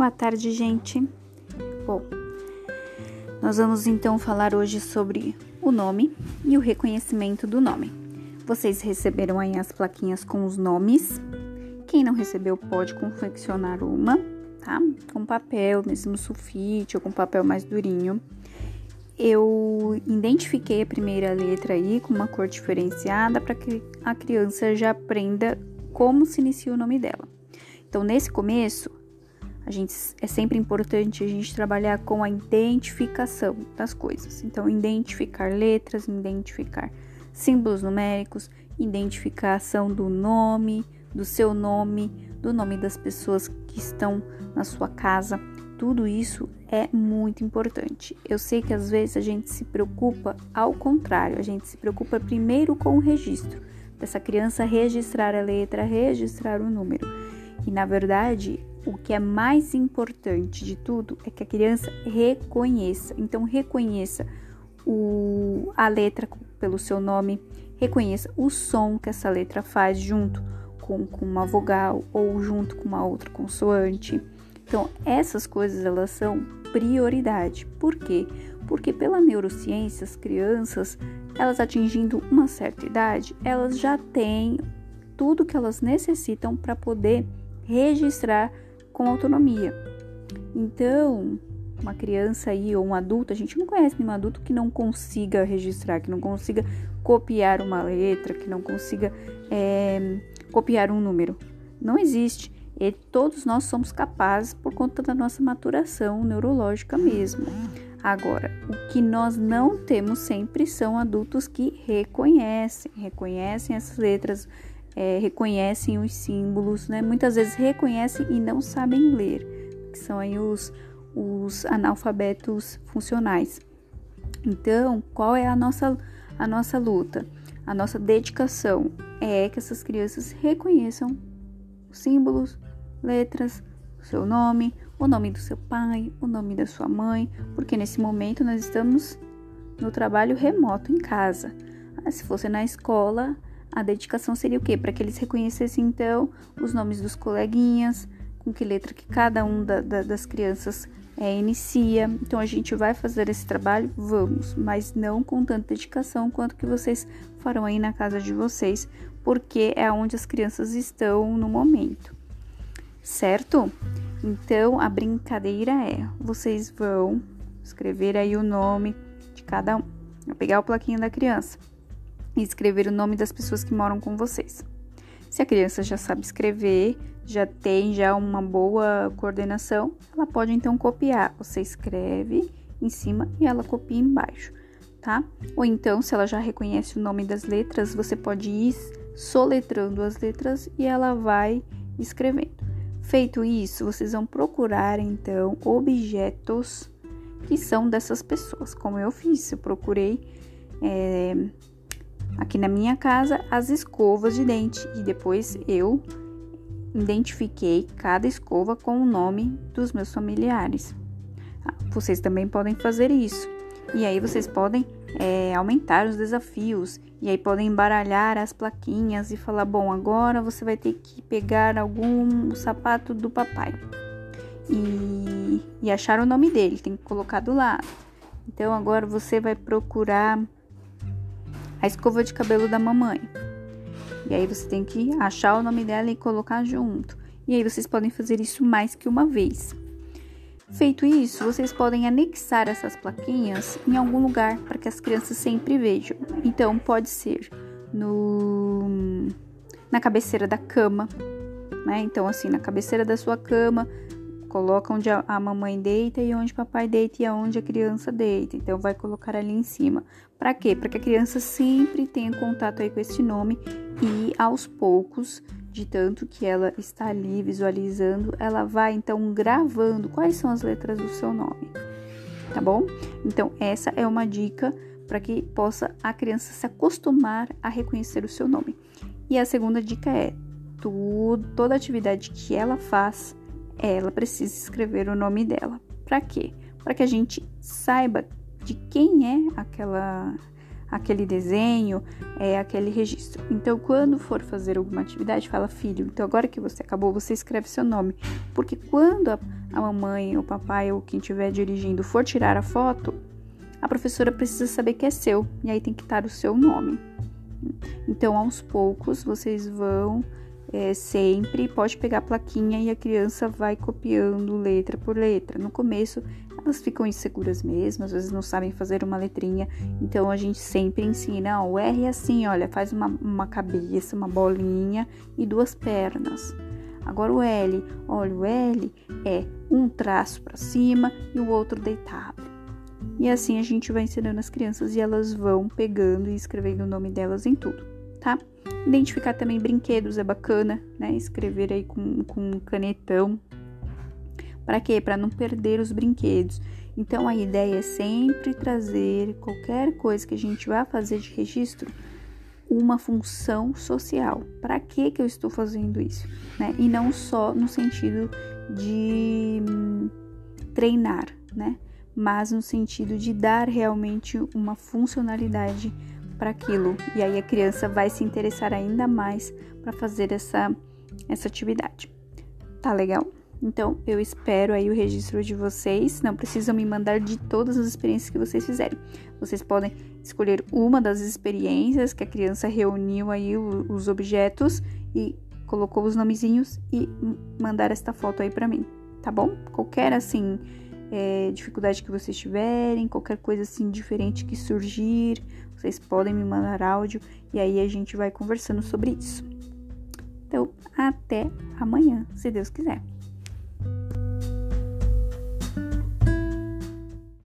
Boa tarde, gente. Bom, nós vamos então falar hoje sobre o nome e o reconhecimento do nome. Vocês receberam aí as plaquinhas com os nomes. Quem não recebeu pode confeccionar uma, tá? Com papel, mesmo sulfite ou com papel mais durinho. Eu identifiquei a primeira letra aí com uma cor diferenciada para que a criança já aprenda como se inicia o nome dela. Então, nesse começo, a gente é sempre importante a gente trabalhar com a identificação das coisas. Então, identificar letras, identificar símbolos numéricos, identificação do nome, do seu nome, do nome das pessoas que estão na sua casa. Tudo isso é muito importante. Eu sei que às vezes a gente se preocupa ao contrário, a gente se preocupa primeiro com o registro dessa criança registrar a letra, registrar o número. E na verdade, o que é mais importante de tudo é que a criança reconheça. Então, reconheça o, a letra pelo seu nome, reconheça o som que essa letra faz junto com, com uma vogal ou junto com uma outra consoante. Então, essas coisas elas são prioridade. Por quê? Porque pela neurociência, as crianças, elas atingindo uma certa idade, elas já têm tudo que elas necessitam para poder registrar com autonomia. Então, uma criança aí ou um adulto, a gente não conhece nenhum adulto que não consiga registrar, que não consiga copiar uma letra, que não consiga é, copiar um número. Não existe. E todos nós somos capazes por conta da nossa maturação neurológica mesmo. Agora, o que nós não temos sempre são adultos que reconhecem, reconhecem essas letras, é, reconhecem os símbolos, né? Muitas vezes reconhecem e não sabem ler, que são aí os, os analfabetos funcionais. Então, qual é a nossa, a nossa luta? A nossa dedicação é que essas crianças reconheçam os símbolos, letras, o seu nome, o nome do seu pai, o nome da sua mãe, porque nesse momento nós estamos no trabalho remoto em casa. Ah, se fosse na escola, a dedicação seria o quê? Para que eles reconhecessem então os nomes dos coleguinhas, com que letra que cada um da, da, das crianças é, inicia. Então a gente vai fazer esse trabalho, vamos, mas não com tanta dedicação quanto que vocês farão aí na casa de vocês, porque é onde as crianças estão no momento, certo? Então a brincadeira é: vocês vão escrever aí o nome de cada um, vou pegar o plaquinho da criança e escrever o nome das pessoas que moram com vocês. Se a criança já sabe escrever, já tem já uma boa coordenação, ela pode então copiar. Você escreve em cima e ela copia embaixo, tá? Ou então, se ela já reconhece o nome das letras, você pode ir soletrando as letras e ela vai escrevendo. Feito isso, vocês vão procurar então objetos que são dessas pessoas, como eu fiz. Eu procurei é, aqui na minha casa as escovas de dente e depois eu identifiquei cada escova com o nome dos meus familiares. Ah, vocês também podem fazer isso. E aí vocês podem é, aumentar os desafios. E aí podem embaralhar as plaquinhas e falar: bom, agora você vai ter que pegar algum sapato do papai. E, e achar o nome dele, tem que colocar do lado. Então agora você vai procurar a escova de cabelo da mamãe. E aí você tem que achar o nome dela e colocar junto. E aí vocês podem fazer isso mais que uma vez. Feito isso, vocês podem anexar essas plaquinhas em algum lugar para que as crianças sempre vejam. Então pode ser no na cabeceira da cama, né? Então assim, na cabeceira da sua cama, Coloca onde a, mamãe deita e onde o papai deita e aonde a criança deita. Então vai colocar ali em cima. Para quê? Para que a criança sempre tenha contato aí com esse nome e aos poucos, de tanto que ela está ali visualizando, ela vai então gravando quais são as letras do seu nome. Tá bom? Então essa é uma dica para que possa a criança se acostumar a reconhecer o seu nome. E a segunda dica é tudo, toda atividade que ela faz ela precisa escrever o nome dela. Para quê? Para que a gente saiba de quem é aquela aquele desenho, é aquele registro. Então, quando for fazer alguma atividade, fala filho. Então, agora que você acabou, você escreve seu nome, porque quando a, a mamãe, o papai ou quem estiver dirigindo for tirar a foto, a professora precisa saber que é seu e aí tem que estar o seu nome. Então, aos poucos, vocês vão é, sempre, pode pegar a plaquinha e a criança vai copiando letra por letra. No começo, elas ficam inseguras mesmo, às vezes não sabem fazer uma letrinha, então a gente sempre ensina: ó, o R é assim, olha, faz uma, uma cabeça, uma bolinha e duas pernas. Agora o L, olha, o L é um traço para cima e o outro deitado. E assim a gente vai ensinando as crianças e elas vão pegando e escrevendo o nome delas em tudo, tá? Identificar também brinquedos é bacana, né? Escrever aí com, com um canetão. Para quê? Para não perder os brinquedos. Então a ideia é sempre trazer qualquer coisa que a gente vai fazer de registro uma função social. Para que que eu estou fazendo isso, né? E não só no sentido de hum, treinar, né? Mas no sentido de dar realmente uma funcionalidade para aquilo. E aí a criança vai se interessar ainda mais para fazer essa, essa atividade. Tá legal? Então, eu espero aí o registro de vocês. Não precisam me mandar de todas as experiências que vocês fizerem. Vocês podem escolher uma das experiências que a criança reuniu aí os objetos e colocou os nomezinhos e mandar esta foto aí para mim, tá bom? Qualquer assim é, dificuldade que vocês tiverem, qualquer coisa assim diferente que surgir, vocês podem me mandar áudio e aí a gente vai conversando sobre isso. Então, até amanhã, se Deus quiser.